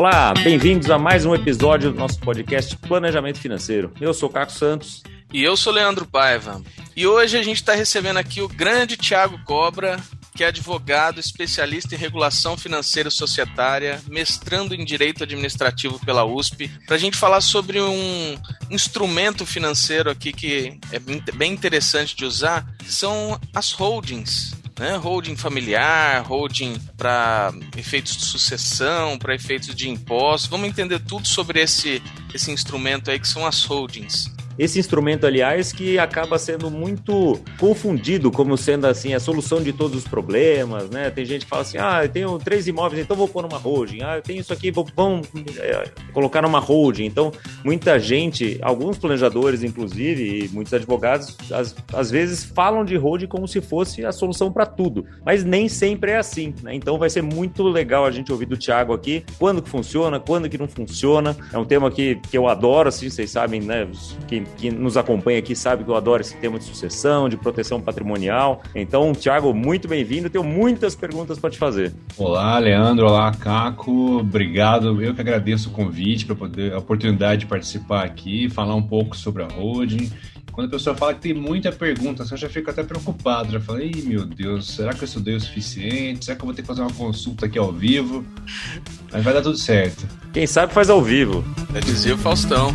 Olá, bem-vindos a mais um episódio do nosso podcast Planejamento Financeiro. Eu sou Caco Santos. E eu sou Leandro Paiva. E hoje a gente está recebendo aqui o grande Tiago Cobra, que é advogado, especialista em regulação financeira societária, mestrando em Direito Administrativo pela USP, para a gente falar sobre um instrumento financeiro aqui que é bem interessante de usar, são as holdings. Né? Holding familiar, holding para efeitos de sucessão, para efeitos de impostos. Vamos entender tudo sobre esse, esse instrumento aí que são as holdings. Esse instrumento, aliás, que acaba sendo muito confundido como sendo assim a solução de todos os problemas, né? Tem gente que fala assim: ah, eu tenho três imóveis, então vou pôr numa holding. Ah, eu tenho isso aqui, vou vamos, é, colocar numa holding. Então, muita gente, alguns planejadores, inclusive, e muitos advogados, às, às vezes falam de holding como se fosse a solução para tudo, mas nem sempre é assim, né? Então, vai ser muito legal a gente ouvir do Thiago aqui quando que funciona, quando que não funciona. É um tema que, que eu adoro, assim, vocês sabem, né? Que nos acompanha aqui sabe que eu adoro esse tema de sucessão, de proteção patrimonial. Então, Thiago, muito bem-vindo. Tenho muitas perguntas para te fazer. Olá, Leandro. Olá, Caco. Obrigado. Eu que agradeço o convite para poder a oportunidade de participar aqui, falar um pouco sobre a holding. Quando a pessoa fala que tem muita pergunta, eu já fico até preocupado. Já falei, meu Deus, será que eu estudei o suficiente? Será que eu vou ter que fazer uma consulta aqui ao vivo? Mas vai dar tudo certo. Quem sabe faz ao vivo. É dizer o Faustão.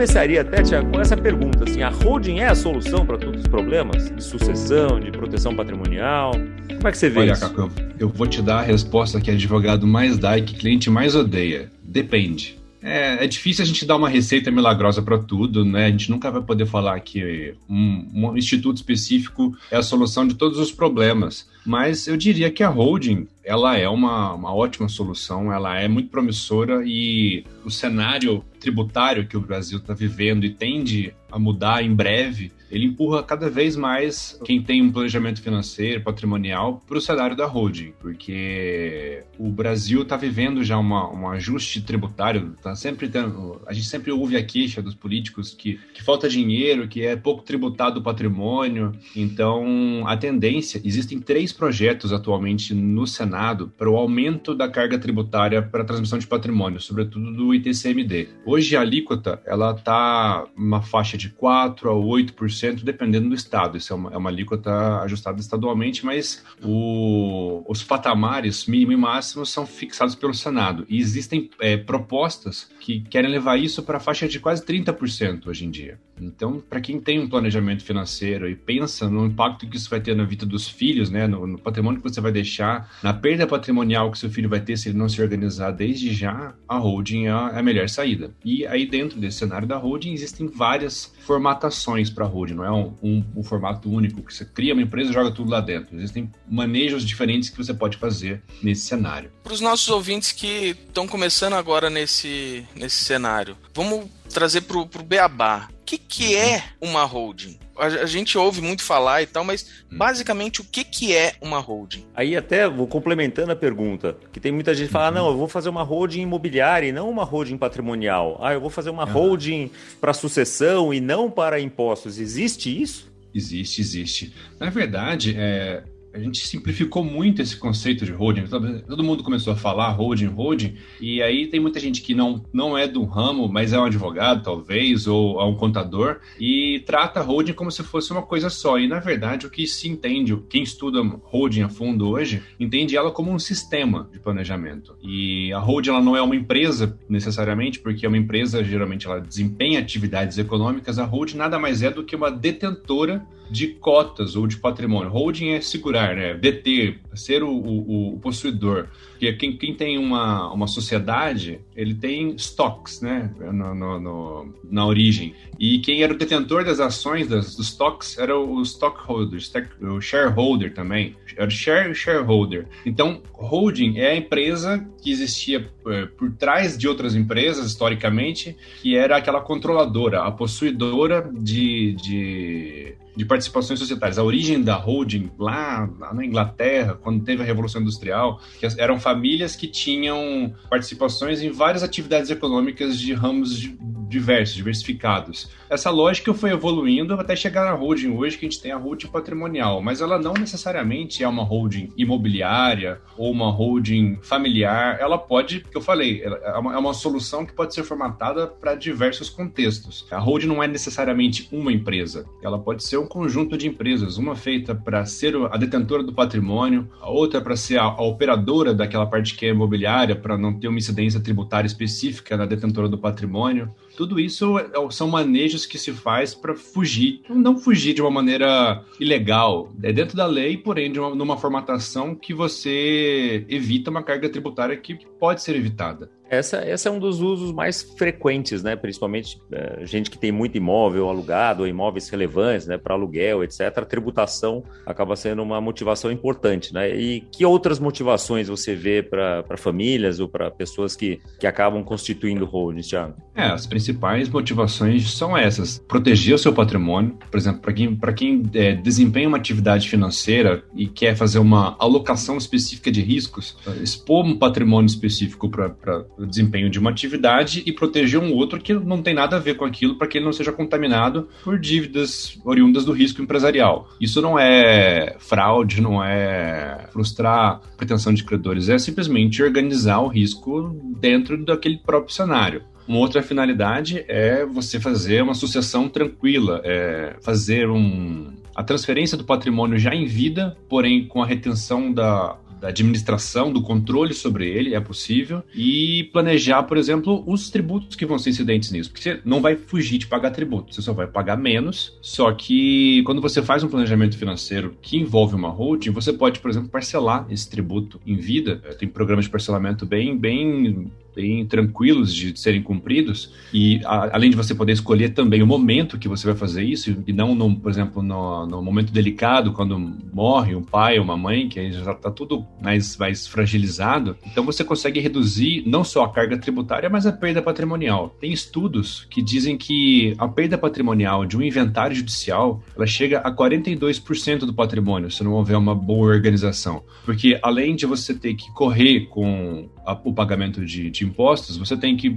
Começaria até, Tiago, com essa pergunta: assim, a holding é a solução para todos os problemas de sucessão, de proteção patrimonial? Como é que você vê Olha, isso? Caco, eu vou te dar a resposta que advogado mais dá e que cliente mais odeia. Depende. É, é, difícil a gente dar uma receita milagrosa para tudo, né? A gente nunca vai poder falar que um, um, instituto específico é a solução de todos os problemas. Mas eu diria que a holding ela é uma, uma ótima solução, ela é muito promissora e o cenário tributário que o Brasil está vivendo e tende a mudar em breve, ele empurra cada vez mais quem tem um planejamento financeiro, patrimonial, para o cenário da holding, porque o Brasil está vivendo já uma, um ajuste tributário, tá sempre tendo, a gente sempre ouve a queixa dos políticos que, que falta dinheiro, que é pouco tributado o patrimônio, então a tendência, existem três projetos atualmente no Senado para o aumento da carga tributária para a transmissão de patrimônio, sobretudo do ITCMD. Hoje a alíquota ela está uma faixa de 4 a 8%, dependendo do estado. Isso é uma, é uma alíquota ajustada estadualmente, mas o, os patamares mínimo e máximo são fixados pelo Senado. E existem é, propostas que querem levar isso para a faixa de quase 30% hoje em dia. Então, para quem tem um planejamento financeiro e pensa no impacto que isso vai ter na vida dos filhos, né, no, no patrimônio que você vai deixar, na perda patrimonial que seu filho vai ter se ele não se organizar desde já, a holding é a melhor saída. E aí, dentro desse cenário da holding, existem várias formatações para holding, não é um, um, um, formato único que você cria uma empresa e joga tudo lá dentro. Existem manejos diferentes que você pode fazer nesse cenário. Para os nossos ouvintes que estão começando agora nesse, nesse cenário, vamos trazer para o Beabá que, que é uma holding? A, gente ouve muito falar e tal, mas hum. basicamente o que, que é uma holding? Aí até vou complementando a pergunta, que tem muita gente que fala, uhum. não, eu vou fazer uma holding imobiliária e não uma holding patrimonial. Ah, eu vou fazer uma uhum. holding para sucessão e não para impostos. Existe isso? Existe, existe. Na verdade, é, a gente simplificou muito esse conceito de holding. Todo mundo começou a falar holding, holding, e aí tem muita gente que não, não é do ramo, mas é um advogado, talvez, ou é um contador, e trata holding como se fosse uma coisa só. E na verdade, o que se entende, quem estuda holding a fundo hoje, entende ela como um sistema de planejamento. E a holding ela não é uma empresa necessariamente, porque uma empresa geralmente ela desempenha atividades econômicas. A holding nada mais é do que uma detentora de cotas ou de patrimônio. Holding é segurar, né? Deter, ser o, o, o possuidor. Porque quem, quem tem uma, uma sociedade, ele tem stocks, né, no, no, no, na origem. E quem era o detentor das ações das, dos stocks era o stockholder, o shareholder também. Era o share, shareholder. Então, holding é a empresa que existia é, por trás de outras empresas, historicamente, que era aquela controladora, a possuidora de, de de participações societárias. A origem da holding lá, lá, na Inglaterra, quando teve a Revolução Industrial, eram famílias que tinham participações em várias atividades econômicas de ramos diversos, diversificados. Essa lógica foi evoluindo até chegar na holding hoje, que a gente tem a holding patrimonial, mas ela não necessariamente é uma holding imobiliária ou uma holding familiar. Ela pode, que eu falei, é uma, é uma solução que pode ser formatada para diversos contextos. A holding não é necessariamente uma empresa, ela pode ser um conjunto de empresas, uma feita para ser a detentora do patrimônio, a outra para ser a, a operadora daquela parte que é imobiliária, para não ter uma incidência tributária específica na detentora do patrimônio. Tudo isso é, são manejos que se faz para fugir, não fugir de uma maneira ilegal, é dentro da lei, porém de uma, numa formatação que você evita uma carga tributária que pode ser evitada. Essa, esse é um dos usos mais frequentes, né? Principalmente é, gente que tem muito imóvel alugado, ou imóveis relevantes, né? Para aluguel, etc. A tributação acaba sendo uma motivação importante, né? E que outras motivações você vê para famílias ou para pessoas que, que acabam constituindo holdings, Thiago? É, as principais motivações são essas: proteger o seu patrimônio, por exemplo, para quem, quem é, desempenha uma atividade financeira e quer fazer uma alocação específica de riscos, expor um patrimônio específico para o desempenho de uma atividade e proteger um outro que não tem nada a ver com aquilo para que ele não seja contaminado por dívidas oriundas do risco empresarial. Isso não é fraude, não é frustrar pretensão de credores, é simplesmente organizar o risco dentro daquele próprio cenário. Uma outra finalidade é você fazer uma sucessão tranquila, é fazer um, a transferência do patrimônio já em vida, porém com a retenção da, da administração, do controle sobre ele, é possível, e planejar, por exemplo, os tributos que vão ser incidentes nisso, porque você não vai fugir de pagar tributo, você só vai pagar menos, só que quando você faz um planejamento financeiro que envolve uma holding, você pode, por exemplo, parcelar esse tributo em vida, tem programas de parcelamento bem, bem bem tranquilos de serem cumpridos. E a, além de você poder escolher também o momento que você vai fazer isso e não, no, por exemplo, no, no momento delicado quando morre um pai ou uma mãe que aí já está tudo mais, mais fragilizado, então você consegue reduzir não só a carga tributária, mas a perda patrimonial. Tem estudos que dizem que a perda patrimonial de um inventário judicial ela chega a 42% do patrimônio se não houver uma boa organização, porque além de você ter que correr com a, o pagamento de, de, impostos, você tem que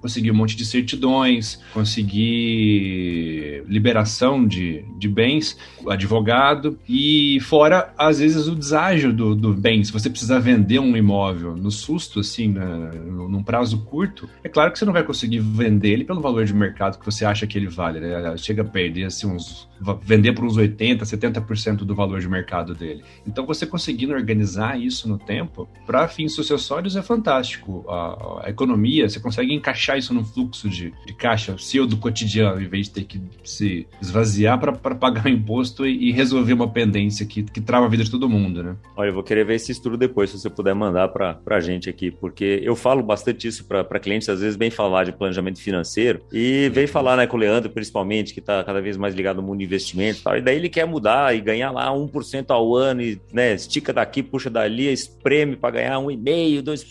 conseguir um monte de certidões, conseguir liberação de, de bens, advogado, e fora, às vezes, o deságio do, do bem. Se você precisar vender um imóvel no susto, assim, na, num prazo curto, é claro que você não vai conseguir vender ele pelo valor de mercado que você acha que ele vale. Né? Chega a perder assim, uns vender por uns 80, 70% do valor de mercado dele. Então, você conseguindo organizar isso no tempo, para fins sucessórios é fantástico. A, a, economia, você consegue encaixar isso num fluxo de, de caixa seu do cotidiano, em vez de ter que se esvaziar para pagar o imposto e, e, resolver uma pendência que, que trava a vida de todo mundo, né? Olha, eu vou querer ver esse estudo depois, se você puder mandar para a gente aqui, porque eu falo bastante isso para clientes, às vezes, bem falar de planejamento financeiro, e vem falar né, com o Leandro, principalmente, que está cada vez mais ligado ao mundo investimento e tal. E daí ele quer mudar e ganhar lá 1% ao ano e, né, estica daqui, puxa dali, espreme para ganhar 1,5%, 2%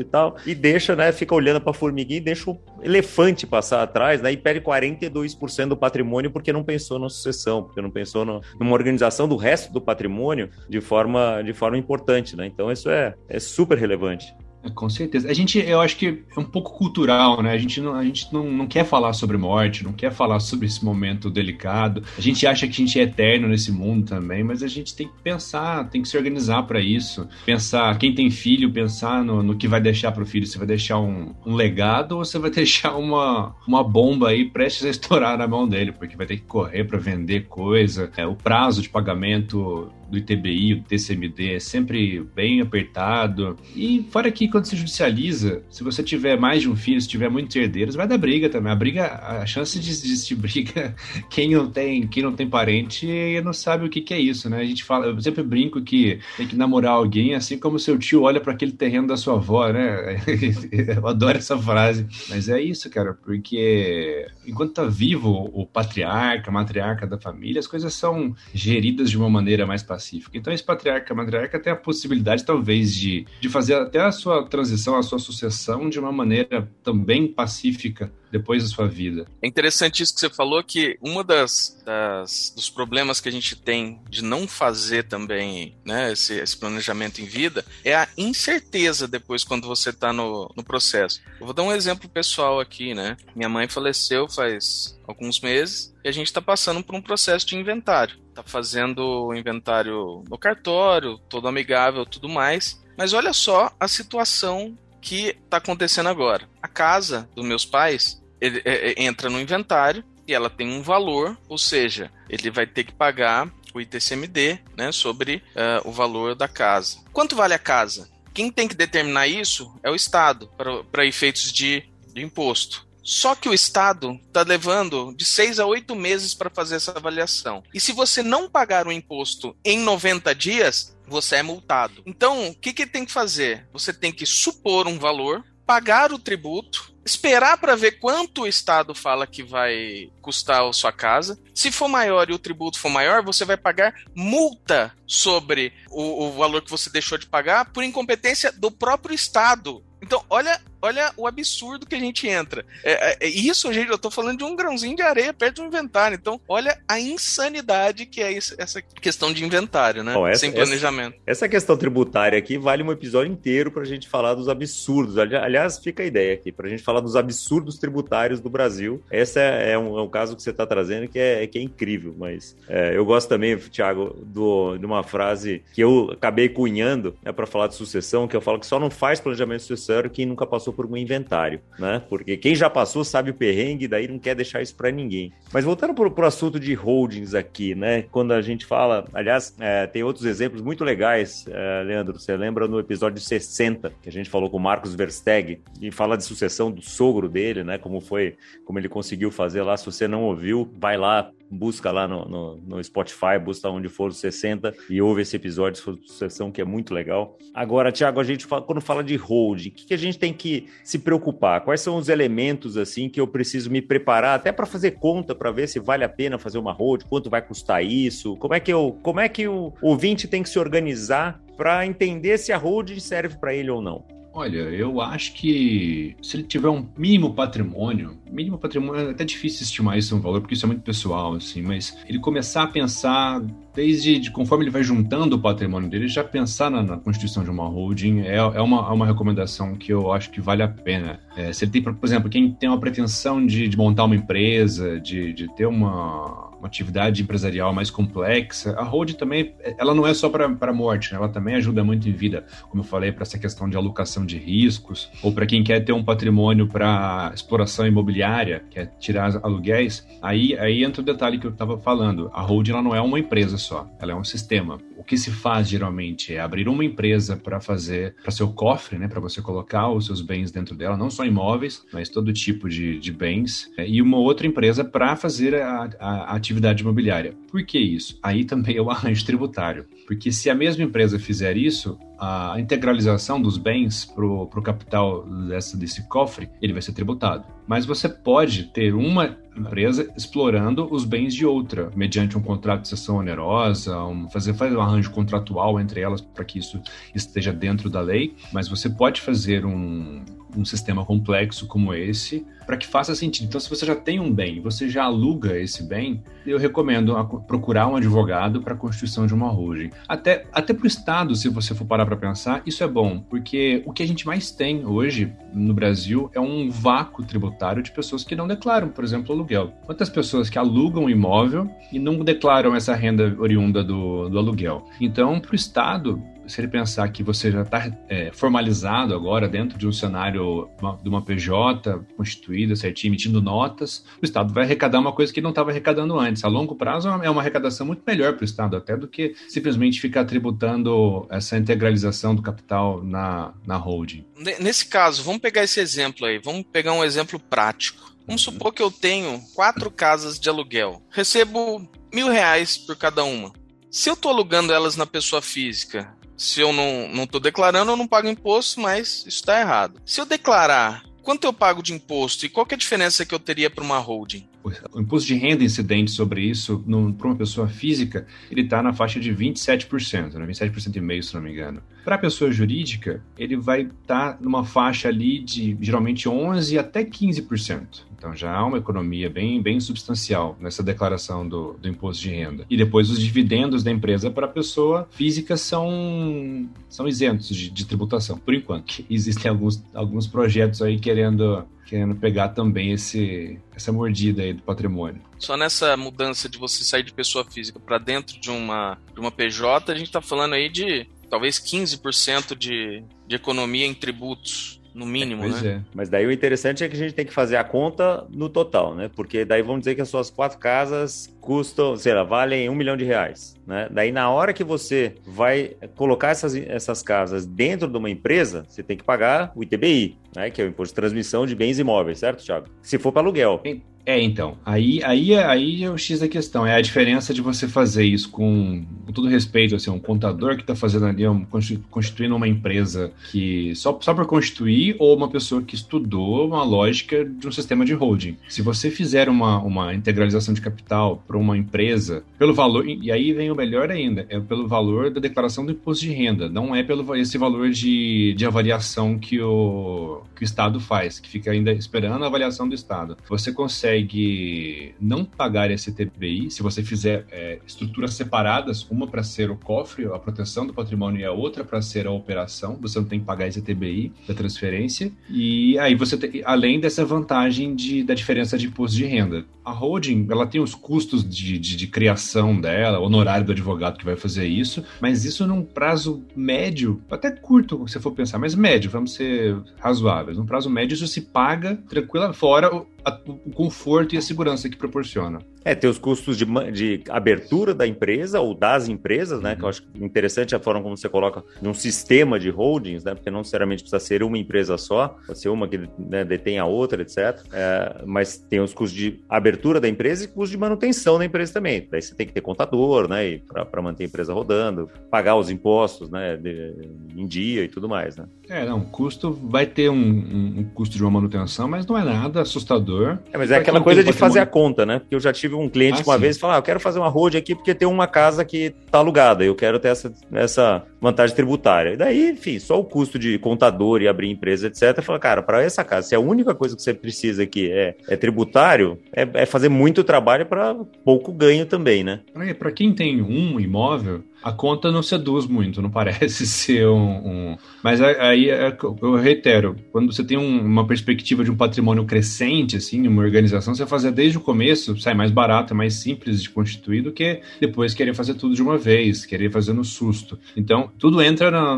e tal. E deixa, né, fica olhando para a formiguinha e deixa o elefante passar atrás, né, e perde 42% do patrimônio porque não pensou na sucessão, porque não pensou no, numa organização do resto do patrimônio de forma, de forma importante, né? Então isso é, é super relevante. Com certeza. A gente, eu acho que é um pouco cultural, né? A gente, não, a gente não, não quer falar sobre morte, não quer falar sobre esse momento delicado. A gente acha que a gente é eterno nesse mundo também, mas a gente tem que pensar, tem que se organizar para isso. Pensar, quem tem filho, pensar no, no que vai deixar para o filho. Você vai deixar um, um legado ou você vai deixar uma, uma bomba aí prestes a estourar na mão dele, porque vai ter que correr para vender coisa. É, o prazo de pagamento do ITBI, o TCMD, é sempre bem apertado. E fora que quando se judicializa, se você tiver mais de um filho, se tiver muitos herdeiros, vai dar briga também. A briga, a chance de existir briga, quem não tem, quem não tem parente não sabe o que, que é isso, né? A gente fala, eu sempre brinco que tem que namorar alguém assim como seu tio olha para aquele terreno da sua avó, né? eu adoro essa frase. Mas é isso, cara, porque enquanto tá vivo o patriarca, a matriarca da família, as coisas são geridas de uma maneira mais pacífica. Então, esse patriarca, matriarca tem a possibilidade, talvez, de, de fazer até a sua transição, a sua sucessão de uma maneira também pacífica depois da sua vida. É interessante isso que você falou, que uma das, das dos problemas que a gente tem de não fazer também né, esse, esse planejamento em vida é a incerteza depois quando você está no, no processo. Eu vou dar um exemplo pessoal aqui, né? Minha mãe faleceu faz alguns meses e a gente está passando por um processo de inventário. Está fazendo o inventário no cartório, todo amigável, tudo mais. Mas olha só a situação que está acontecendo agora. A casa dos meus pais ele, é, é, entra no inventário e ela tem um valor, ou seja, ele vai ter que pagar o ITCMD né, sobre uh, o valor da casa. Quanto vale a casa? Quem tem que determinar isso é o Estado, para efeitos de, de imposto. Só que o Estado está levando de seis a oito meses para fazer essa avaliação. E se você não pagar o imposto em 90 dias, você é multado. Então, o que, que tem que fazer? Você tem que supor um valor, pagar o tributo, esperar para ver quanto o Estado fala que vai custar a sua casa. Se for maior e o tributo for maior, você vai pagar multa sobre o, o valor que você deixou de pagar por incompetência do próprio Estado. Então, olha olha o absurdo que a gente entra. É, é, é, isso, gente, eu tô falando de um grãozinho de areia perto do inventário. Então, olha a insanidade que é isso, essa questão de inventário, né? Bom, essa, Sem planejamento. Essa, essa, questão tributária aqui vale um episódio inteiro pra gente falar dos absurdos. Aliás, fica a ideia aqui, pra gente falar dos absurdos tributários do Brasil. Esse é, é, um, é um, caso que você tá trazendo que é, que é incrível, mas é, eu gosto também, Thiago, do, de uma frase que eu acabei cunhando né, para falar de sucessão, que eu falo que só não faz planejamento sucessório quem nunca passou passou por um inventário, né? Porque quem já passou sabe o perrengue, daí não quer deixar isso para ninguém. Mas voltando para o assunto de holdings aqui, né? Quando a gente fala, aliás, é, tem outros exemplos muito legais, é, Leandro. Você lembra no episódio 60 que a gente falou com o Marcos Versteg e fala de sucessão do sogro dele, né? Como foi, como ele conseguiu fazer lá. Se você não ouviu, vai lá, busca lá no, no, no, Spotify, busca onde for os 60 e ouve esse episódio de sucessão que é muito legal. Agora, Thiago, a gente fala, quando fala de holding, o que, que, a gente tem que se preocupar? Quais são os elementos assim que eu preciso me preparar até para fazer conta para ver se vale a pena fazer uma holding, quanto vai custar isso? Como é que eu, como é que o ouvinte tem que se organizar para entender se a holding serve para ele ou não? Olha, eu acho que se ele tiver um mínimo patrimônio, mínimo patrimônio é até difícil estimar isso um valor, porque isso é muito pessoal, assim, mas ele começar a pensar desde de, conforme ele vai juntando o patrimônio dele, já pensar na, na constituição de uma holding é, é, uma, é uma recomendação que eu acho que vale a pena. É, se ele tem, por exemplo, quem tem uma pretensão de, de montar uma empresa, de, de ter uma uma atividade empresarial mais complexa, a hold também, ela não é só para morte, né? ela também ajuda muito em vida, como eu falei, para essa questão de alocação de riscos, ou para quem quer ter um patrimônio para exploração imobiliária, quer tirar aluguéis, aí, aí entra o detalhe que eu estava falando, a hold ela não é uma empresa só, ela é um sistema. O que se faz geralmente é abrir uma empresa para fazer, para seu cofre, né, para você colocar os seus bens dentro dela, não só imóveis, mas todo tipo de, de bens, e uma outra empresa para fazer a, a, a atividade imobiliária. Por que isso? Aí também é o arranjo tributário. Porque se a mesma empresa fizer isso, a integralização dos bens para o capital dessa, desse cofre, ele vai ser tributado. Mas você pode ter uma empresa explorando os bens de outra, mediante um contrato de cessão onerosa, um, fazer, fazer um arranjo contratual entre elas para que isso esteja dentro da lei, mas você pode fazer um, um sistema complexo como esse para que faça sentido. Então, se você já tem um bem, você já aluga esse bem, eu recomendo procurar um advogado para a constituição de uma holding. Até, até para o Estado, se você for parar para pensar, isso é bom, porque o que a gente mais tem hoje no Brasil é um vácuo tributário de pessoas que não declaram, por exemplo, aluguel. Quantas pessoas que alugam um imóvel e não declaram essa renda oriunda do, do aluguel? Então, para o Estado, se ele pensar que você já está é, formalizado agora dentro de um cenário de uma PJ constituída, certinho, emitindo notas, o Estado vai arrecadar uma coisa que não estava arrecadando antes. A longo prazo é uma arrecadação muito melhor para o Estado, até do que simplesmente ficar tributando essa integralização do capital na, na holding. Nesse caso, vamos pegar esse exemplo aí, vamos pegar um exemplo prático. Vamos supor que eu tenho quatro casas de aluguel. Recebo mil reais por cada uma. Se eu estou alugando elas na pessoa física, se eu não estou declarando, eu não pago imposto, mas isso está errado. Se eu declarar quanto eu pago de imposto e qual é a diferença que eu teria para uma holding? O imposto de renda incidente sobre isso, para uma pessoa física, ele está na faixa de 27%, né? 27% e meio, se não me engano. Para a pessoa jurídica, ele vai estar tá numa faixa ali de geralmente 11% até 15%. Então já há uma economia bem, bem substancial nessa declaração do, do imposto de renda. E depois os dividendos da empresa para a pessoa física são, são isentos de, de tributação, por enquanto. Existem alguns, alguns projetos aí querendo querendo pegar também esse, essa mordida aí do patrimônio. Só nessa mudança de você sair de pessoa física para dentro de uma, de uma PJ, a gente está falando aí de talvez 15% de, de economia em tributos no mínimo, é, né? É. Mas daí o interessante é que a gente tem que fazer a conta no total, né? Porque daí vamos dizer que as suas quatro casas custam, sei lá, valem um milhão de reais, né? Daí na hora que você vai colocar essas, essas casas dentro de uma empresa, você tem que pagar o ITBI, né? Que é o Imposto de Transmissão de Bens Imóveis, certo, Thiago? Se for para aluguel. É, então. Aí, aí, aí é o X da questão. É a diferença de você fazer isso com, com todo respeito, assim, um contador que está fazendo ali, um, constituindo uma empresa que só, só por constituir, ou uma pessoa que estudou uma lógica de um sistema de holding. Se você fizer uma, uma integralização de capital para uma empresa, pelo valor, e aí vem o melhor ainda, é pelo valor da declaração do imposto de renda, não é pelo esse valor de, de avaliação que o, que o Estado faz, que fica ainda esperando a avaliação do Estado. Você consegue consegue não pagar esse TBI se você fizer é, estruturas separadas, uma para ser o cofre, a proteção do patrimônio, e a outra para ser a operação. Você não tem que pagar esse TBI da transferência. E aí você tem, além dessa vantagem de, da diferença de imposto de renda. A holding, ela tem os custos de, de, de criação dela, honorário do advogado que vai fazer isso, mas isso num prazo médio, até curto, se for pensar, mas médio, vamos ser razoáveis. Num prazo médio, isso se paga tranquila, fora a, o conforto e a segurança que proporciona. É, tem os custos de, de abertura da empresa ou das empresas, né? Uhum. Que eu acho interessante a forma como você coloca num sistema de holdings, né? Porque não necessariamente precisa ser uma empresa só, pode ser uma que né, detém a outra, etc. É, mas tem os custos de abertura da empresa e custos de manutenção da empresa também. Daí você tem que ter contador, né? Para manter a empresa rodando, pagar os impostos, né? De, em dia e tudo mais, né? É, não, custo vai ter um, um, um custo de uma manutenção, mas não é nada assustador. É, mas é aquela coisa de fazer a conta, né? Porque eu já tive tive um cliente ah, uma sim. vez falar: ah, eu quero fazer uma road aqui porque tem uma casa que está alugada, eu quero ter essa, essa vantagem tributária. E daí, enfim, só o custo de contador e abrir empresa, etc. Fala, cara, para essa casa, se a única coisa que você precisa aqui é, é tributário, é, é fazer muito trabalho para pouco ganho também, né? Para quem tem um imóvel, a conta não seduz muito, não parece ser um. um... Mas aí é, eu reitero, quando você tem um, uma perspectiva de um patrimônio crescente, assim, uma organização, você fazer desde o começo sai mais barato, é mais simples de constituir do que depois querer fazer tudo de uma vez, querer fazer no susto. Então, tudo entra na,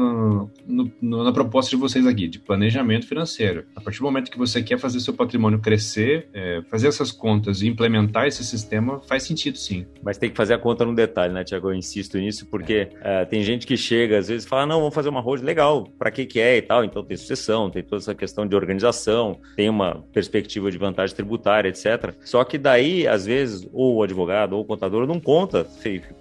no, na proposta de vocês aqui, de planejamento financeiro. A partir do momento que você quer fazer seu patrimônio crescer, é, fazer essas contas e implementar esse sistema faz sentido sim. Mas tem que fazer a conta no detalhe, né, Tiago? Eu insisto nisso porque é, tem gente que chega, às vezes, fala, não, vamos fazer uma road legal, para que que é e tal, então tem sucessão, tem toda essa questão de organização, tem uma perspectiva de vantagem tributária, etc. Só que daí, às vezes, ou o advogado ou o contador não conta,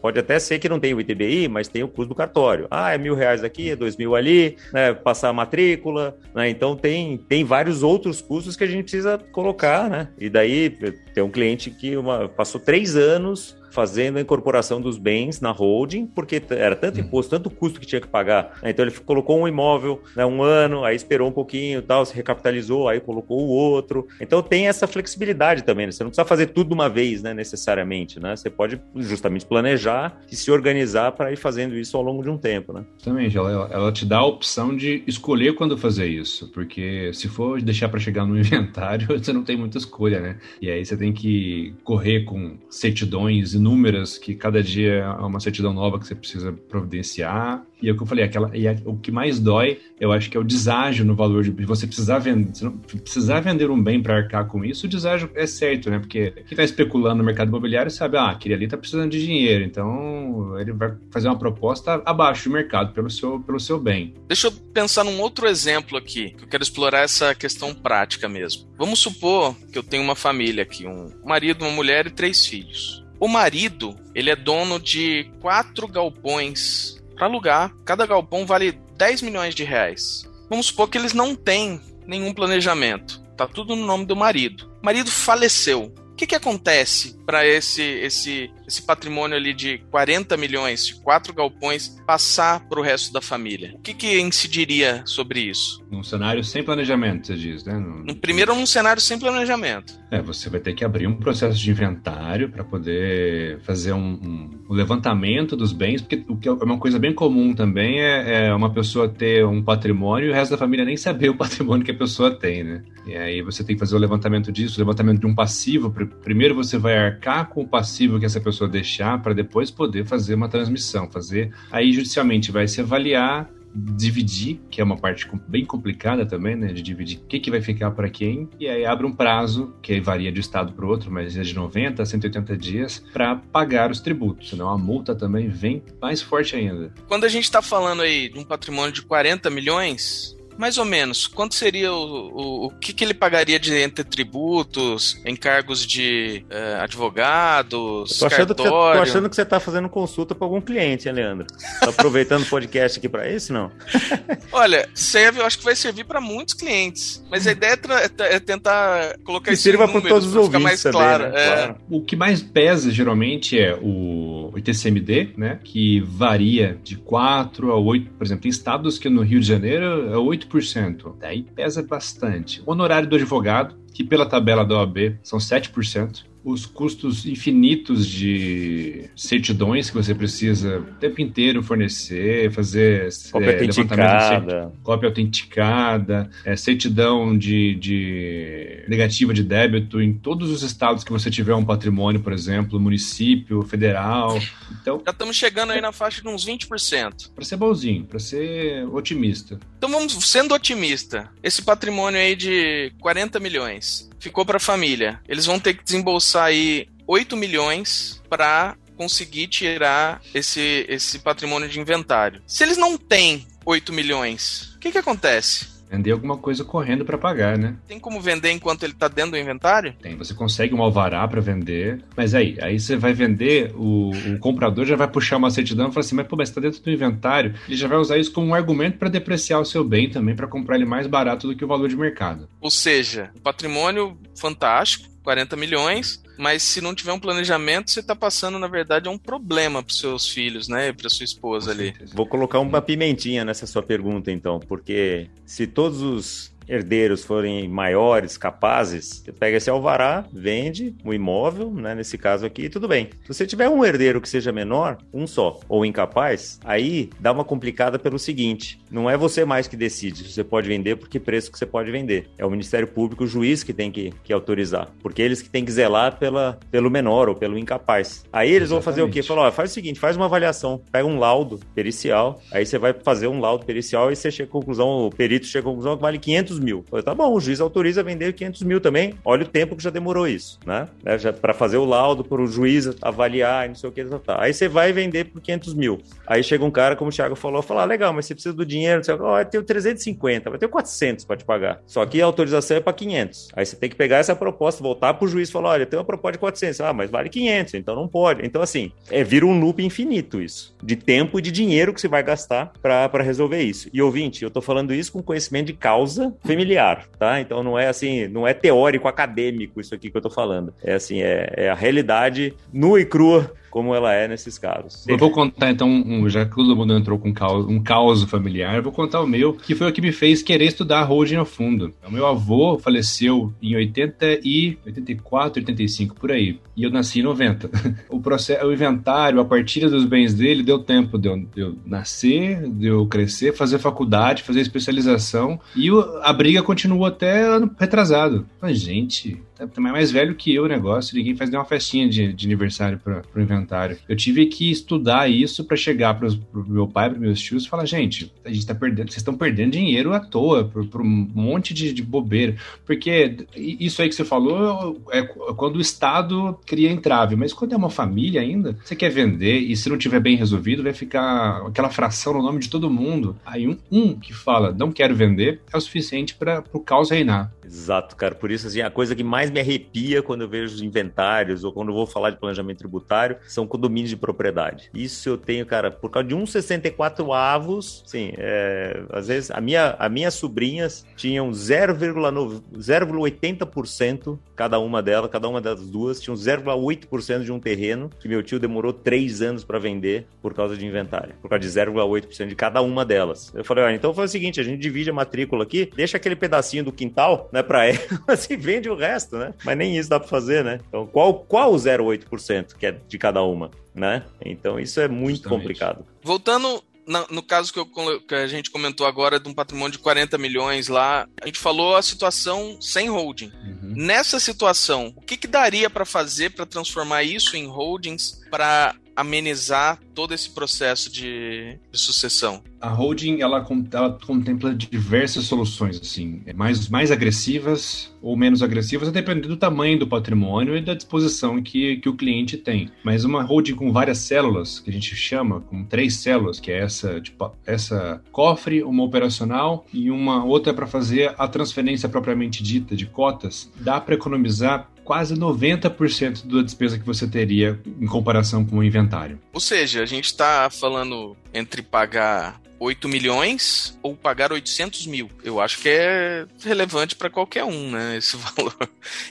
pode até ser que não tenha o ITBI, mas tem o custo do cartório. Ah, é mil reais aqui, é dois mil ali, né, passar a matrícula, né, então tem, tem vários outros custos que a gente precisa colocar, né, e daí tem um cliente que uma, passou três anos fazendo a incorporação dos bens na holding, porque era tanto hum. imposto, tanto custo que tinha que pagar. Né? Então ele colocou um imóvel né, um ano, aí esperou um pouquinho, tal, se recapitalizou, aí colocou o outro. Então tem essa flexibilidade também. Né? Você não precisa fazer tudo de uma vez, né, necessariamente. Né? Você pode justamente planejar e se organizar para ir fazendo isso ao longo de um tempo. Né? Justamente, ela, ela te dá a opção de escolher quando fazer isso, porque se for deixar para chegar no inventário, você não tem muita escolha, né? E aí você tem que correr com certidões inúmeras que cada dia é uma certidão nova que você precisa providenciar. E é o que eu falei, aquela, e é, o que mais dói, eu acho que é o deságio no valor de você precisar vender, você não, precisar vender um bem para arcar com isso, o deságio é certo, né? Porque quem está especulando no mercado imobiliário sabe, ah, aquele ali está precisando de dinheiro, então ele vai fazer uma proposta abaixo do mercado pelo seu, pelo seu bem. Deixa eu pensar num outro exemplo aqui, que eu quero explorar essa questão prática mesmo. Vamos supor que eu tenho uma família aqui, um marido, uma mulher e três filhos. O marido, ele é dono de quatro galpões para alugar. Cada galpão vale 10 milhões de reais. Vamos supor que eles não têm nenhum planejamento. Tá tudo no nome do marido. O marido faleceu. O que, que acontece para esse, esse, esse patrimônio ali de 40 milhões, de quatro galpões, passar para o resto da família? O que, que incidiria sobre isso? Num cenário sem planejamento, você diz, né? No... Primeiro, num cenário sem planejamento. É, você vai ter que abrir um processo de inventário para poder fazer um, um, um, levantamento dos bens, porque o que é uma coisa bem comum também é, é, uma pessoa ter um patrimônio e o resto da família nem saber o patrimônio que a pessoa tem, né? E aí você tem que fazer o levantamento disso, o levantamento de um passivo. Primeiro você vai arcar com o passivo que essa pessoa deixar para depois poder fazer uma transmissão, fazer. Aí judicialmente vai se avaliar dividir, que é uma parte bem complicada também, né, de dividir o que, que vai ficar para quem, e aí abre um prazo, que varia de estado para outro, mas é de 90 a 180 dias, para pagar os tributos, senão a multa também vem mais forte ainda. Quando a gente está falando aí de um patrimônio de 40 milhões, mais ou menos, quanto seria o, o, o que, que ele pagaria de entre tributos, encargos de uh, advogados, tô achando, que você, tô achando que você tá fazendo consulta para algum cliente, hein, Leandro? Tá aproveitando o podcast aqui para isso, não? Olha, serve, eu acho que vai servir para muitos clientes, mas a ideia é, é tentar colocar que isso sirva para todos os ouvintes mais também, claro, né? é. claro. O que mais pesa, geralmente, é o ITCMD, né, que varia de 4 a 8, por exemplo, tem estados que no Rio de Janeiro é 8 8%. Daí pesa bastante. Honorário do advogado, que pela tabela da OAB são 7% os custos infinitos de certidões que você precisa o tempo inteiro fornecer, fazer cópia é, autenticada, cópia autenticada, é, certidão de, de, negativa de débito em todos os estados que você tiver um patrimônio, por exemplo, município, federal. Então, já estamos chegando aí na faixa de uns 20%. Para ser bonzinho, para ser otimista. Então vamos sendo otimista. Esse patrimônio aí de 40 milhões ficou para a família. Eles vão ter que desembolsar aí 8 milhões para conseguir tirar esse, esse patrimônio de inventário. Se eles não têm 8 milhões, o que, que acontece? Vender alguma coisa correndo para pagar, né? Tem como vender enquanto ele tá dentro do inventário? Tem, você consegue um alvará para vender, mas aí, aí você vai vender, o, o comprador já vai puxar uma certidão e falar assim, mas pô, mas tá dentro do inventário, ele já vai usar isso como um argumento para depreciar o seu bem também, para comprar ele mais barato do que o valor de mercado. Ou seja, patrimônio fantástico, 40 milhões, mas se não tiver um planejamento, você está passando, na verdade, é um problema para seus filhos, né? Para sua esposa ali. Vou colocar uma pimentinha nessa sua pergunta, então, porque se todos os herdeiros forem maiores, capazes, você pega esse alvará, vende o imóvel, né, nesse caso aqui, tudo bem. Se você tiver um herdeiro que seja menor, um só, ou incapaz, aí dá uma complicada pelo seguinte, não é você mais que decide se você pode vender por que preço que você pode vender. É o Ministério Público, o juiz que tem que, que autorizar, porque eles que têm que zelar pela, pelo menor ou pelo incapaz. Aí eles Exatamente. vão fazer o quê? Falar, ó, faz o seguinte, faz uma avaliação, pega um laudo pericial, aí você vai fazer um laudo pericial e você chega à conclusão, o perito chega à conclusão que vale 500 mil. Falei, tá bom, o juiz autoriza a vender 500 mil também. Olha o tempo que já demorou isso, né? É, já para fazer o laudo, para o juiz avaliar e não sei o que. Tá, tá. Aí você vai vender por 500 mil. Aí chega um cara, como o Thiago falou, falar, ah, legal, mas você precisa do dinheiro. Você, oh, eu tenho 350, vai ter 400 para te pagar. Só que a autorização é para 500. Aí você tem que pegar essa proposta, voltar para o juiz e falar, olha, tem uma proposta de 400. Ah, mas vale 500, então não pode. Então, assim, é vira um loop infinito isso. De tempo e de dinheiro que você vai gastar para resolver isso. E ouvinte, eu tô falando isso com conhecimento de causa familiar tá? Então não é assim, não é teórico, acadêmico isso aqui que eu tô falando. É assim, é, é a realidade nua e crua como ela é nesses casos. Eu vou contar então, um, já que todo mundo entrou com um caos, um familiar, eu vou contar o meu, que foi o que me fez querer estudar holding a fundo. O meu avô faleceu em 80 e 84, 85 por aí, e eu nasci em 90. O processo, o inventário, a partilha dos bens dele deu tempo de eu, de eu nascer, de eu crescer, fazer faculdade, fazer especialização, e o, a briga continuou até ano retrasado. Mas gente, é mais velho que eu o negócio, ninguém faz nenhuma festinha de, de aniversário para o inventário. Eu tive que estudar isso para chegar para o meu pai, para meus tios e falar, gente, a gente tá perdendo, vocês estão perdendo dinheiro à toa por, por um monte de, de bobeira. Porque isso aí que você falou é quando o Estado cria entrave, mas quando é uma família ainda, você quer vender e se não tiver bem resolvido, vai ficar aquela fração no nome de todo mundo. Aí um, um que fala, não quero vender, é o suficiente para o caos reinar. Exato, cara. Por isso, assim, a coisa que mais me arrepia quando eu vejo os inventários ou quando eu vou falar de planejamento tributário são condomínios de propriedade. Isso eu tenho, cara, por causa de 1,64 avos, sim, é, às vezes a minha, a minhas sobrinhas tinham 0,80% cada uma delas, cada uma das duas tinham 0,8% de um terreno que meu tio demorou três anos para vender por causa de inventário, por causa de 0,8% de cada uma delas. Eu falei, ah, então foi o seguinte, a gente divide a matrícula aqui, deixa aquele pedacinho do quintal, né, para ela, assim vende o resto, né? Mas nem isso dá para fazer, né? Então, qual qual o 0,8% que é de cada uma, né? Então, isso é muito Justamente. complicado. Voltando no caso que, eu, que, a gente comentou agora de um patrimônio de 40 milhões lá, a gente falou a situação sem holding. Uhum. Nessa situação, o que, que daria para fazer para transformar isso em holdings para amenizar todo esse processo de, de, sucessão? A holding ela, ela, contempla diversas soluções, assim, mais, mais agressivas ou menos agressivas, dependendo do tamanho do patrimônio e da disposição que, que o cliente tem. Mas uma holding com várias células, que a gente chama com três células, que é essa, tipo, essa cofre, uma operacional e uma outra para fazer a transferência propriamente dita de cotas, dá para economizar quase 90% da despesa que você teria em comparação com o inventário. Ou seja, a gente está falando entre pagar 8 milhões ou pagar 800 mil. Eu acho que é relevante para qualquer um, né? Esse valor.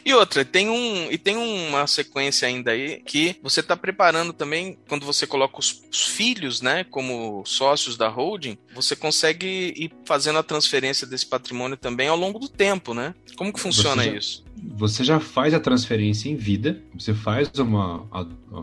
E outra, tem um e tem uma sequência ainda aí que você está preparando também quando você coloca os, os, filhos, né, como sócios da holding, você consegue ir fazendo a transferência desse patrimônio também ao longo do tempo, né? Como que funciona já, isso? Você já faz a transferência em vida, você faz uma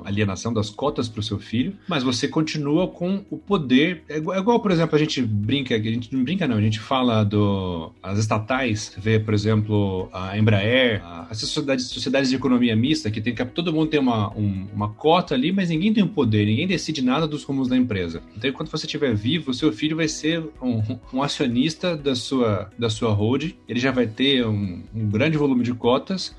alienação das cotas para o seu filho, mas você continua com o poder. É igual, é igual, por exemplo, a gente brinca, a gente não brinca, não, a gente fala do. As estatais, vê, por exemplo, a Embraer, as sociedades, sociedades de economia mista, que tem que todo mundo tem uma, um, uma cota ali, mas ninguém tem o poder, ninguém decide nada dos rumos da empresa. Então, enquanto você estiver vivo, o seu filho vai ser um, um acionista da sua, da sua holding, ele já vai ter um, um grande volume de cotas,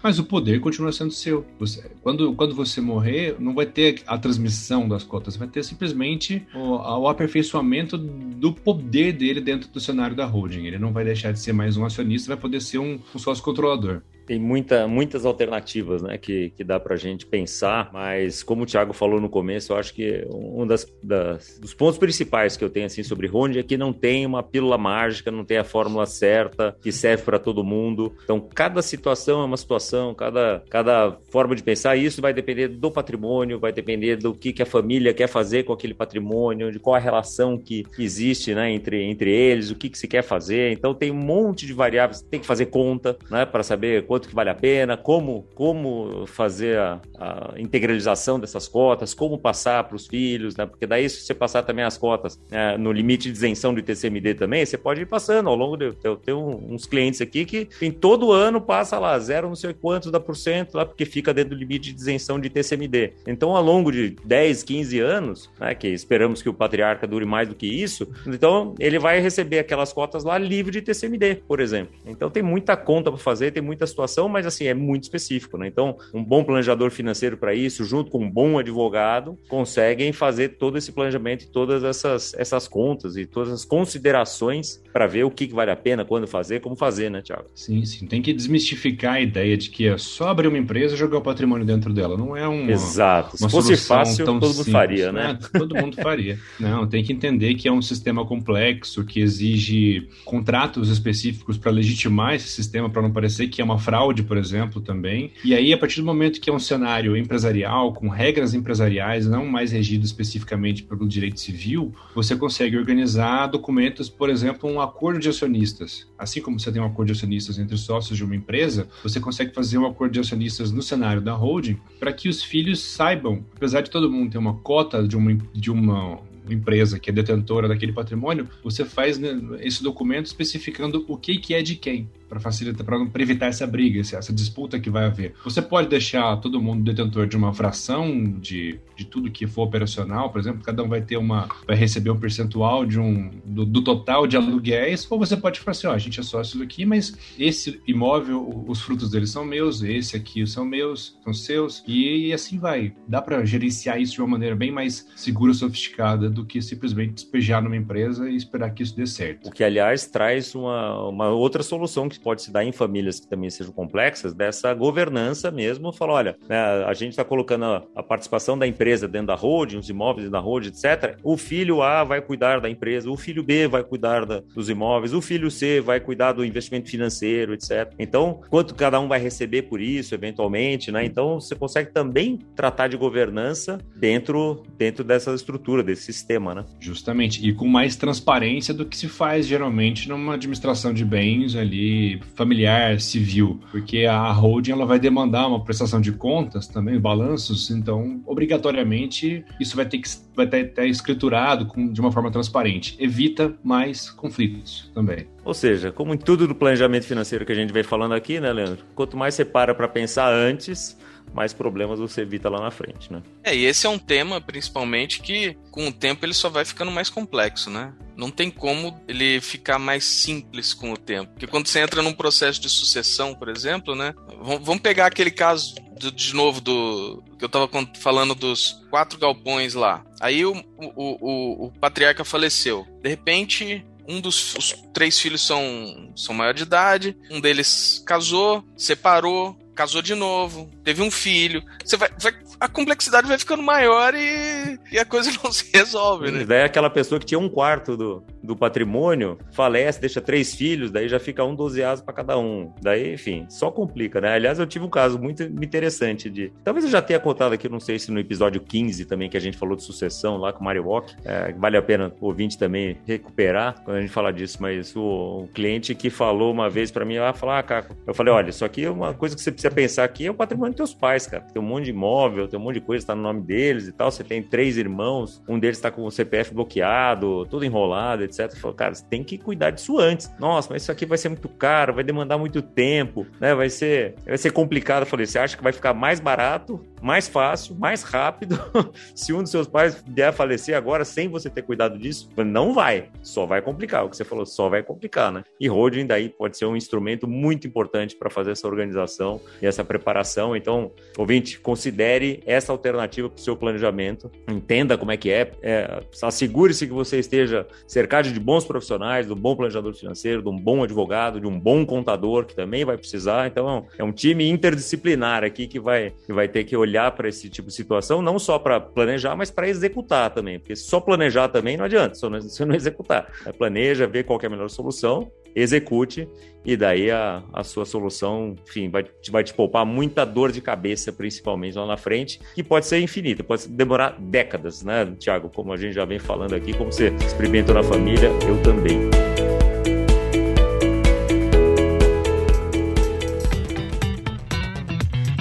mas o poder continua sendo seu. Você, quando, quando você morrer, não vai ter a transmissão das cotas, vai ter simplesmente o, o aperfeiçoamento do poder dele dentro do cenário da holding. Ele não vai deixar de ser mais um acionista, vai poder ser um, um sócio controlador tem muita, muitas alternativas né, que, que dá para a gente pensar, mas como o Thiago falou no começo, eu acho que um das, das, dos pontos principais que eu tenho assim, sobre Ronde é que não tem uma pílula mágica, não tem a fórmula certa que serve para todo mundo. Então, cada situação é uma situação, cada, cada forma de pensar, isso vai depender do patrimônio, vai depender do que, que a família quer fazer com aquele patrimônio, de qual a relação que existe né, entre, entre eles, o que, que se quer fazer. Então, tem um monte de variáveis, tem que fazer conta né, para saber quanto quanto que vale a pena, como, como fazer a, a integralização dessas cotas, como passar para os filhos, né? Porque daí, se você passar também as cotas né, no limite de isenção do ITCMD também, você pode ir passando ao longo de. Eu tenho uns clientes aqui que em todo ano passa lá zero não sei quantos da por cento lá, porque fica dentro do limite de isenção de ITCMD. Então, ao longo de 10, 15 anos, né, que esperamos que o patriarca dure mais do que isso, então ele vai receber aquelas cotas lá livre de ITCMD, por exemplo. Então tem muita conta para fazer, tem muita situação mas assim, é muito específico, né? Então, um bom planejador financeiro para isso, junto com um bom advogado, conseguem fazer todo esse planejamento e todas essas, essas contas e todas as considerações para ver o que, que vale a pena, quando fazer, como fazer, né, Tiago? Sim, sim. Tem que desmistificar a ideia de que é só abrir uma empresa e jogar o patrimônio dentro dela. Não é uma. Exato. Se fosse fácil, todo mundo simples, faria, né? né? Todo mundo faria. Não, tem que entender que é um sistema complexo, que exige contratos específicos para legitimar esse sistema, para não parecer que é uma fraude fraude, por exemplo, também. E aí, a partir do momento que é um cenário empresarial, com regras empresariais, não mais regido especificamente pelo direito civil, você consegue organizar documentos, por exemplo, um acordo de acionistas. Assim como você tem um acordo de acionistas entre sócios de uma empresa, você consegue fazer um acordo de acionistas no cenário da holding para que os filhos saibam, apesar de todo mundo ter uma cota de uma, de uma empresa que é detentora daquele patrimônio, você faz né, esse documento especificando o que, que é de quem. Para facilitar, para evitar essa briga, essa disputa que vai haver. Você pode deixar todo mundo detentor de uma fração de, de tudo que for operacional, por exemplo, cada um vai ter uma, vai receber um percentual de um do, do total de aluguéis, ou você pode falar assim, ó, a gente é sócio aqui, mas esse imóvel, os frutos dele são meus, esse aqui são meus, são seus, e, e assim vai. Dá para gerenciar isso de uma maneira bem mais segura, sofisticada do que simplesmente despejar numa empresa e esperar que isso dê certo. O que, aliás, traz uma, uma outra solução que pode se dar em famílias que também sejam complexas, dessa governança mesmo. Falar, olha, né, a gente está colocando a, participação da empresa dentro da holding, os imóveis da holding, etc. O filho A vai cuidar da empresa, o filho B vai cuidar da, dos imóveis, o filho C vai cuidar do investimento financeiro, etc. Então, quanto cada um vai receber por isso, eventualmente, né? Então, você consegue também tratar de governança dentro, dentro dessa estrutura, desse sistema, né? Justamente, e com mais transparência do que se faz geralmente numa administração de bens ali familiar, civil, porque a holding ela vai demandar uma prestação de contas também, balanços, então obrigatoriamente isso vai ter que vai estar escriturado com, de uma forma transparente. Evita mais conflitos também. Ou seja, como em tudo do planejamento financeiro que a gente vem falando aqui, né, Leandro? Quanto mais você para para pensar antes, mais problemas você evita lá na frente, né? É, e esse é um tema, principalmente, que com o tempo ele só vai ficando mais complexo, né? Não tem como ele ficar mais simples com o tempo. Porque quando você entra num processo de sucessão, por exemplo, né? Vamos pegar aquele caso de novo do que eu tava falando dos quatro galpões lá. Aí o, o, o, o patriarca faleceu. De repente, um dos os três filhos são, são maior de idade, um deles casou, separou, casou de novo, teve um filho. Você vai, vai a complexidade vai ficando maior e, e, a coisa não se resolve, né? Daí aquela pessoa que tinha um quarto do, do patrimônio falece, deixa três filhos, daí já fica um dozeado para cada um. Daí, enfim, só complica, né? Aliás, eu tive um caso muito interessante de. Talvez eu já tenha contado aqui, não sei se no episódio 15 também, que a gente falou de sucessão lá com o Mario Walk. É, vale a pena o ouvinte também recuperar quando a gente falar disso, mas o, o cliente que falou uma vez para mim, lá, falar, ah, Caco, eu falei, olha, isso aqui é uma coisa que você precisa pensar aqui é o patrimônio dos teus pais, cara. Tem um monte de imóvel, tem um monte de coisa, tá no nome deles e tal. Você tem três irmãos, um deles tá com o CPF bloqueado, tudo enrolado, etc. Falei, cara, você tem que cuidar disso antes. Nossa, mas isso aqui vai ser muito caro, vai demandar muito tempo, né? Vai ser, vai ser complicado. Eu falei, você acha que vai ficar mais barato mais fácil, mais rápido. Se um dos seus pais vier a falecer agora sem você ter cuidado disso, não vai. Só vai complicar. O que você falou, só vai complicar, né? E holding daí pode ser um instrumento muito importante para fazer essa organização e essa preparação. Então, ouvinte, considere essa alternativa para o seu planejamento. Entenda como é que é. é Assegure-se que você esteja cercado de bons profissionais, um bom planejador financeiro, de um bom advogado, de um bom contador que também vai precisar. Então, é um time interdisciplinar aqui que vai, que vai ter que olhar para esse tipo de situação, não só para planejar, mas para executar também. Porque só planejar também não adianta, você não executar. É, planeja, vê qual é a melhor solução, execute, e daí a, a sua solução, enfim, vai, vai te poupar muita dor de cabeça, principalmente lá na frente, que pode ser infinita, pode demorar décadas, né, Tiago? Como a gente já vem falando aqui, como você experimentou na família, eu também.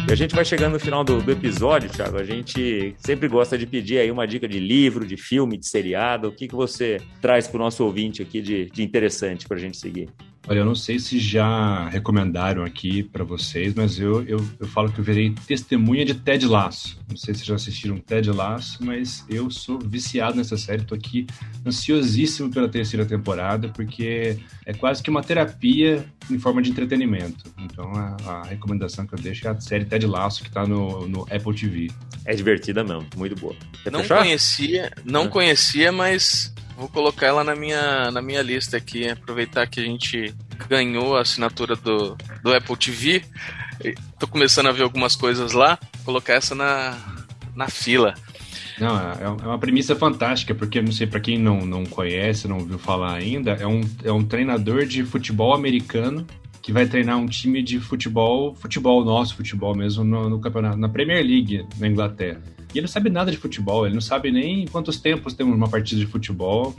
E a gente vai chegando no final do, do, episódio, Thiago. A gente sempre gosta de pedir aí uma dica de livro, de filme, de seriado. O que, que você traz para o nosso ouvinte aqui de, de interessante para a gente seguir? Olha, eu não sei se já recomendaram aqui para vocês, mas eu, eu, eu falo que eu virei testemunha de Ted Lasso. Não sei se já assistiram Ted Lasso, mas eu sou viciado nessa série. Tô aqui ansiosíssimo pela terceira temporada, porque é quase que uma terapia em forma de entretenimento. Então a, a recomendação que eu deixo é a série Ted Lasso, que tá no, no Apple TV. É divertida mesmo, muito boa. Quer não fechar? conhecia, não é. conhecia, mas Vou colocar ela na minha, na minha lista aqui. Aproveitar que a gente ganhou a assinatura do, do Apple TV. Tô começando a ver algumas coisas lá. Colocar essa na, na fila. Não, é, é uma premissa fantástica, porque não sei para quem não, não conhece, não ouviu falar ainda, é um, é um treinador de futebol americano que vai treinar um time de futebol, futebol nosso, futebol mesmo, no, no campeonato, na Premier League na Inglaterra. E ele não sabe nada de futebol, ele não sabe nem quantos tempos temos uma partida de futebol.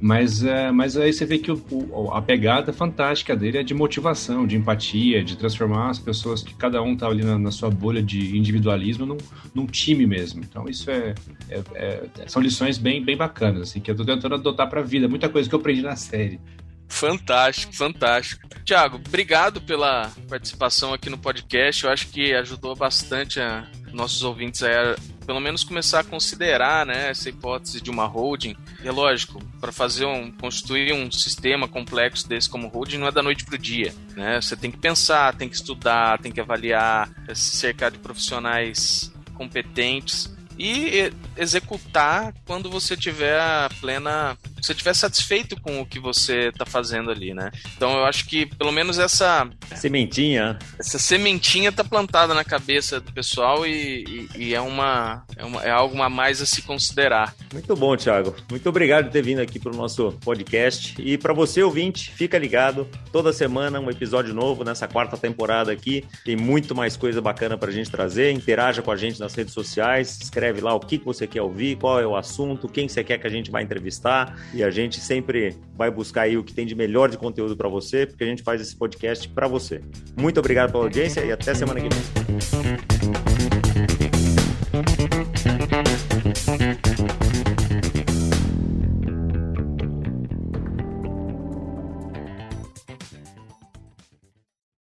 Mas, é, mas aí você vê que o, o, a pegada fantástica dele é de motivação, de empatia, de transformar as pessoas que cada um tá ali na, na sua bolha de individualismo num, num time mesmo. Então isso é, é, é, são lições bem, bem bacanas, assim, que eu tô tentando adotar pra vida. Muita coisa que eu aprendi na série. Fantástico, fantástico. Tiago, obrigado pela participação aqui no podcast. Eu acho que ajudou bastante a nossos ouvintes a pelo menos começar a considerar né, essa hipótese de uma holding. E é lógico, para fazer um construir um sistema complexo desse como holding não é da noite para o dia. Né? Você tem que pensar, tem que estudar, tem que avaliar, se cercar de profissionais competentes e executar quando você tiver a plena você estiver satisfeito com o que você está fazendo ali, né? Então eu acho que pelo menos essa sementinha, essa sementinha tá plantada na cabeça do pessoal e, e, e é uma é, uma é algo a mais a se considerar. Muito bom, Thiago. Muito obrigado por ter vindo aqui para o nosso podcast e para você ouvinte, fica ligado. Toda semana um episódio novo nessa quarta temporada aqui. Tem muito mais coisa bacana para a gente trazer. Interaja com a gente nas redes sociais. Escreve lá o que você quer ouvir, qual é o assunto, quem você quer que a gente vai entrevistar e a gente sempre vai buscar aí o que tem de melhor de conteúdo para você, porque a gente faz esse podcast para você. Muito obrigado pela audiência e até semana que vem.